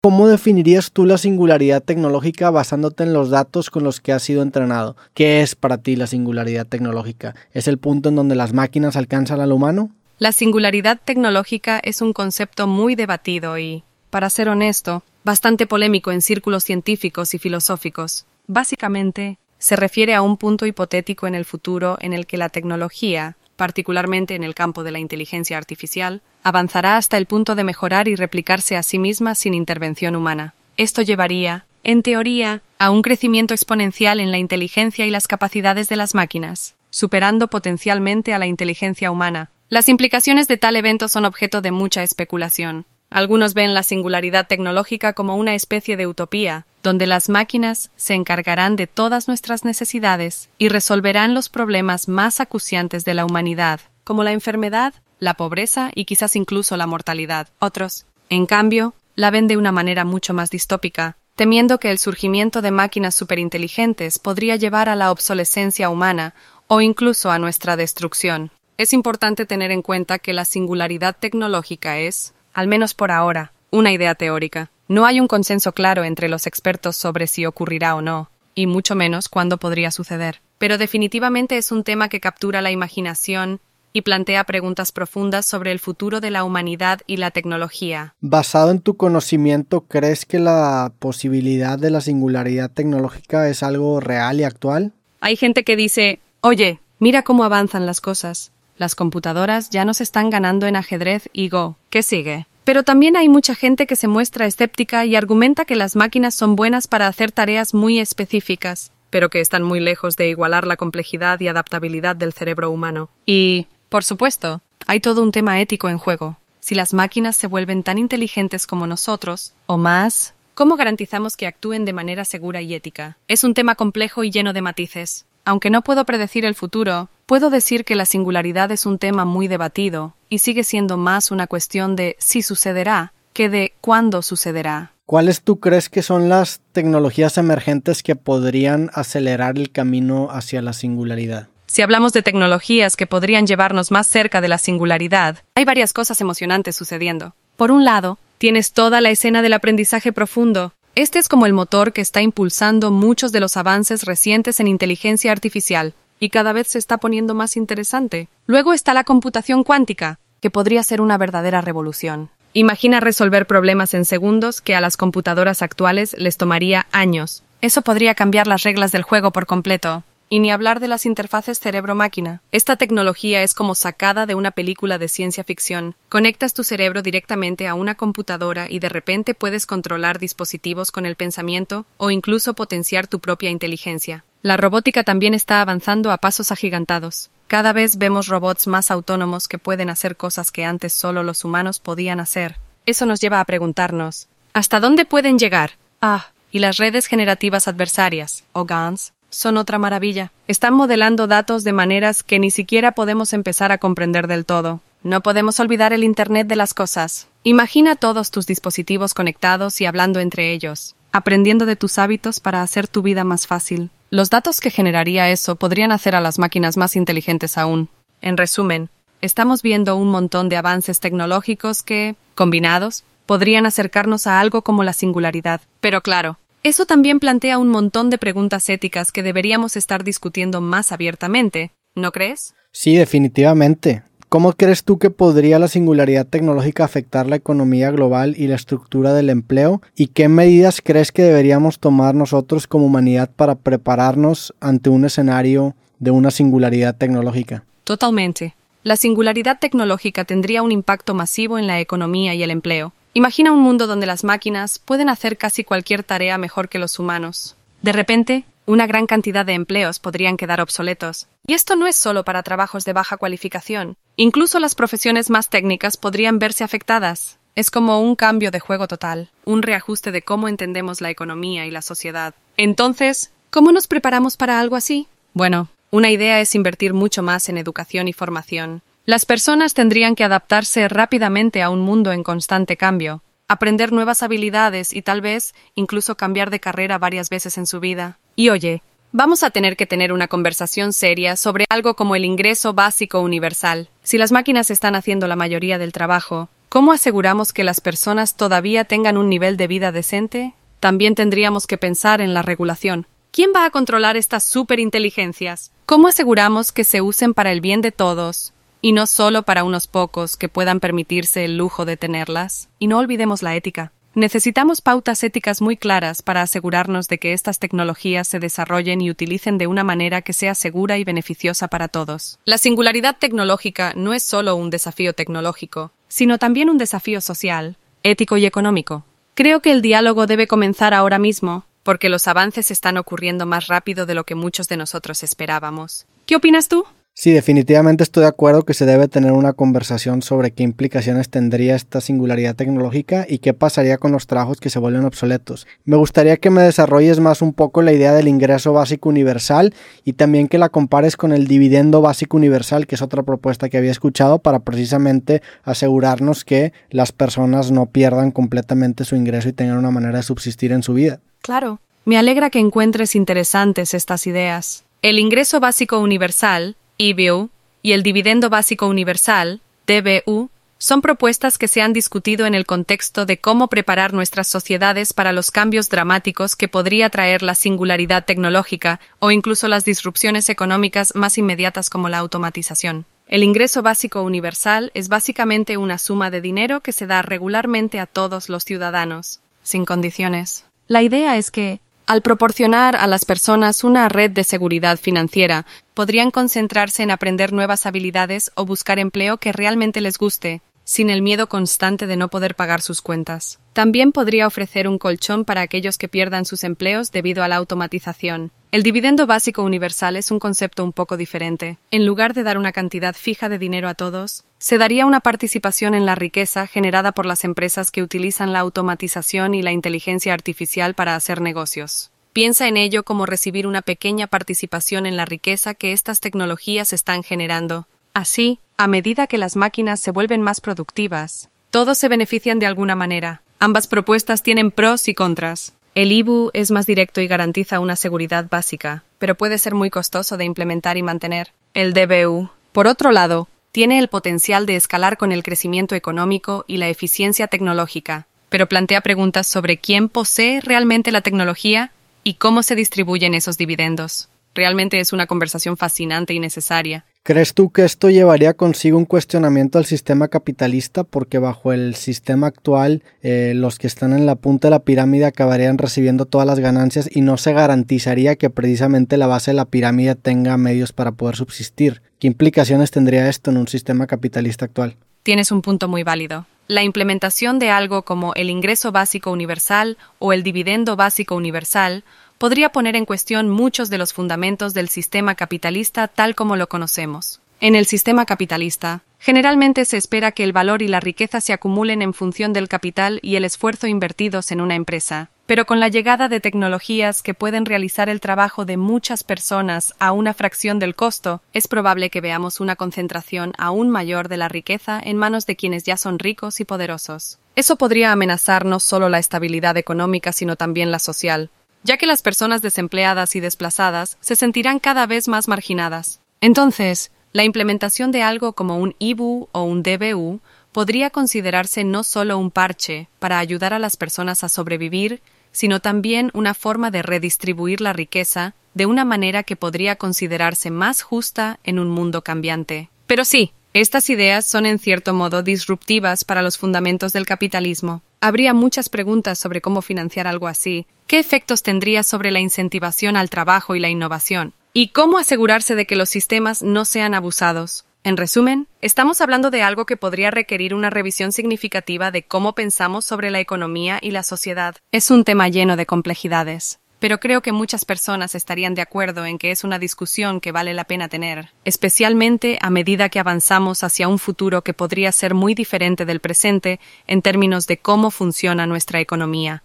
¿Cómo definirías tú la singularidad tecnológica basándote en los datos con los que has sido entrenado? ¿Qué es para ti la singularidad tecnológica? ¿Es el punto en donde las máquinas alcanzan al humano? La singularidad tecnológica es un concepto muy debatido y, para ser honesto, bastante polémico en círculos científicos y filosóficos. Básicamente, se refiere a un punto hipotético en el futuro en el que la tecnología, particularmente en el campo de la inteligencia artificial, avanzará hasta el punto de mejorar y replicarse a sí misma sin intervención humana. Esto llevaría, en teoría, a un crecimiento exponencial en la inteligencia y las capacidades de las máquinas, superando potencialmente a la inteligencia humana. Las implicaciones de tal evento son objeto de mucha especulación. Algunos ven la singularidad tecnológica como una especie de utopía, donde las máquinas se encargarán de todas nuestras necesidades y resolverán los problemas más acuciantes de la humanidad, como la enfermedad, la pobreza y quizás incluso la mortalidad. Otros, en cambio, la ven de una manera mucho más distópica, temiendo que el surgimiento de máquinas superinteligentes podría llevar a la obsolescencia humana o incluso a nuestra destrucción. Es importante tener en cuenta que la singularidad tecnológica es, al menos por ahora, una idea teórica. No hay un consenso claro entre los expertos sobre si ocurrirá o no, y mucho menos cuándo podría suceder. Pero definitivamente es un tema que captura la imaginación y plantea preguntas profundas sobre el futuro de la humanidad y la tecnología. Basado en tu conocimiento, ¿crees que la posibilidad de la singularidad tecnológica es algo real y actual? Hay gente que dice, oye, mira cómo avanzan las cosas. Las computadoras ya nos están ganando en ajedrez y Go. ¿Qué sigue? Pero también hay mucha gente que se muestra escéptica y argumenta que las máquinas son buenas para hacer tareas muy específicas, pero que están muy lejos de igualar la complejidad y adaptabilidad del cerebro humano. Y, por supuesto, hay todo un tema ético en juego. Si las máquinas se vuelven tan inteligentes como nosotros, o más, ¿cómo garantizamos que actúen de manera segura y ética? Es un tema complejo y lleno de matices. Aunque no puedo predecir el futuro, puedo decir que la singularidad es un tema muy debatido y sigue siendo más una cuestión de si sucederá que de cuándo sucederá. ¿Cuáles tú crees que son las tecnologías emergentes que podrían acelerar el camino hacia la singularidad? Si hablamos de tecnologías que podrían llevarnos más cerca de la singularidad, hay varias cosas emocionantes sucediendo. Por un lado, tienes toda la escena del aprendizaje profundo, este es como el motor que está impulsando muchos de los avances recientes en inteligencia artificial, y cada vez se está poniendo más interesante. Luego está la computación cuántica, que podría ser una verdadera revolución. Imagina resolver problemas en segundos que a las computadoras actuales les tomaría años. Eso podría cambiar las reglas del juego por completo. Y ni hablar de las interfaces cerebro-máquina. Esta tecnología es como sacada de una película de ciencia ficción. Conectas tu cerebro directamente a una computadora y de repente puedes controlar dispositivos con el pensamiento o incluso potenciar tu propia inteligencia. La robótica también está avanzando a pasos agigantados. Cada vez vemos robots más autónomos que pueden hacer cosas que antes solo los humanos podían hacer. Eso nos lleva a preguntarnos ¿Hasta dónde pueden llegar? Ah, y las redes generativas adversarias, o GANs, son otra maravilla. Están modelando datos de maneras que ni siquiera podemos empezar a comprender del todo. No podemos olvidar el Internet de las cosas. Imagina todos tus dispositivos conectados y hablando entre ellos, aprendiendo de tus hábitos para hacer tu vida más fácil. Los datos que generaría eso podrían hacer a las máquinas más inteligentes aún. En resumen, estamos viendo un montón de avances tecnológicos que, combinados, podrían acercarnos a algo como la singularidad. Pero claro, eso también plantea un montón de preguntas éticas que deberíamos estar discutiendo más abiertamente, ¿no crees? Sí, definitivamente. ¿Cómo crees tú que podría la singularidad tecnológica afectar la economía global y la estructura del empleo? ¿Y qué medidas crees que deberíamos tomar nosotros como humanidad para prepararnos ante un escenario de una singularidad tecnológica? Totalmente. La singularidad tecnológica tendría un impacto masivo en la economía y el empleo. Imagina un mundo donde las máquinas pueden hacer casi cualquier tarea mejor que los humanos. De repente, una gran cantidad de empleos podrían quedar obsoletos. Y esto no es solo para trabajos de baja cualificación. Incluso las profesiones más técnicas podrían verse afectadas. Es como un cambio de juego total, un reajuste de cómo entendemos la economía y la sociedad. Entonces, ¿cómo nos preparamos para algo así? Bueno, una idea es invertir mucho más en educación y formación. Las personas tendrían que adaptarse rápidamente a un mundo en constante cambio, aprender nuevas habilidades y tal vez incluso cambiar de carrera varias veces en su vida. Y oye, vamos a tener que tener una conversación seria sobre algo como el ingreso básico universal. Si las máquinas están haciendo la mayoría del trabajo, ¿Cómo aseguramos que las personas todavía tengan un nivel de vida decente? También tendríamos que pensar en la regulación. ¿Quién va a controlar estas superinteligencias? ¿Cómo aseguramos que se usen para el bien de todos y no solo para unos pocos que puedan permitirse el lujo de tenerlas? Y no olvidemos la ética. Necesitamos pautas éticas muy claras para asegurarnos de que estas tecnologías se desarrollen y utilicen de una manera que sea segura y beneficiosa para todos. La singularidad tecnológica no es solo un desafío tecnológico, sino también un desafío social, ético y económico. Creo que el diálogo debe comenzar ahora mismo, porque los avances están ocurriendo más rápido de lo que muchos de nosotros esperábamos. ¿Qué opinas tú? Sí, definitivamente estoy de acuerdo que se debe tener una conversación sobre qué implicaciones tendría esta singularidad tecnológica y qué pasaría con los trabajos que se vuelven obsoletos. Me gustaría que me desarrolles más un poco la idea del ingreso básico universal y también que la compares con el dividendo básico universal, que es otra propuesta que había escuchado para precisamente asegurarnos que las personas no pierdan completamente su ingreso y tengan una manera de subsistir en su vida. Claro. Me alegra que encuentres interesantes estas ideas. El ingreso básico universal EBU, y el dividendo básico universal, DBU, son propuestas que se han discutido en el contexto de cómo preparar nuestras sociedades para los cambios dramáticos que podría traer la singularidad tecnológica o incluso las disrupciones económicas más inmediatas como la automatización. El ingreso básico universal es básicamente una suma de dinero que se da regularmente a todos los ciudadanos, sin condiciones. La idea es que, al proporcionar a las personas una red de seguridad financiera, podrían concentrarse en aprender nuevas habilidades o buscar empleo que realmente les guste, sin el miedo constante de no poder pagar sus cuentas. También podría ofrecer un colchón para aquellos que pierdan sus empleos debido a la automatización. El dividendo básico universal es un concepto un poco diferente. En lugar de dar una cantidad fija de dinero a todos, se daría una participación en la riqueza generada por las empresas que utilizan la automatización y la inteligencia artificial para hacer negocios. Piensa en ello como recibir una pequeña participación en la riqueza que estas tecnologías están generando. Así, a medida que las máquinas se vuelven más productivas, todos se benefician de alguna manera. Ambas propuestas tienen pros y contras. El IBU es más directo y garantiza una seguridad básica, pero puede ser muy costoso de implementar y mantener. El DBU, por otro lado, tiene el potencial de escalar con el crecimiento económico y la eficiencia tecnológica, pero plantea preguntas sobre quién posee realmente la tecnología y cómo se distribuyen esos dividendos. Realmente es una conversación fascinante y necesaria. ¿Crees tú que esto llevaría consigo un cuestionamiento al sistema capitalista? Porque bajo el sistema actual, eh, los que están en la punta de la pirámide acabarían recibiendo todas las ganancias y no se garantizaría que precisamente la base de la pirámide tenga medios para poder subsistir. ¿Qué implicaciones tendría esto en un sistema capitalista actual? Tienes un punto muy válido. La implementación de algo como el ingreso básico universal o el dividendo básico universal podría poner en cuestión muchos de los fundamentos del sistema capitalista tal como lo conocemos. En el sistema capitalista, generalmente se espera que el valor y la riqueza se acumulen en función del capital y el esfuerzo invertidos en una empresa. Pero con la llegada de tecnologías que pueden realizar el trabajo de muchas personas a una fracción del costo, es probable que veamos una concentración aún mayor de la riqueza en manos de quienes ya son ricos y poderosos. Eso podría amenazar no solo la estabilidad económica, sino también la social, ya que las personas desempleadas y desplazadas se sentirán cada vez más marginadas. Entonces, la implementación de algo como un IBU o un DBU podría considerarse no solo un parche para ayudar a las personas a sobrevivir, sino también una forma de redistribuir la riqueza de una manera que podría considerarse más justa en un mundo cambiante. Pero sí, estas ideas son en cierto modo disruptivas para los fundamentos del capitalismo. Habría muchas preguntas sobre cómo financiar algo así, qué efectos tendría sobre la incentivación al trabajo y la innovación, y cómo asegurarse de que los sistemas no sean abusados. En resumen, estamos hablando de algo que podría requerir una revisión significativa de cómo pensamos sobre la economía y la sociedad. Es un tema lleno de complejidades pero creo que muchas personas estarían de acuerdo en que es una discusión que vale la pena tener, especialmente a medida que avanzamos hacia un futuro que podría ser muy diferente del presente en términos de cómo funciona nuestra economía.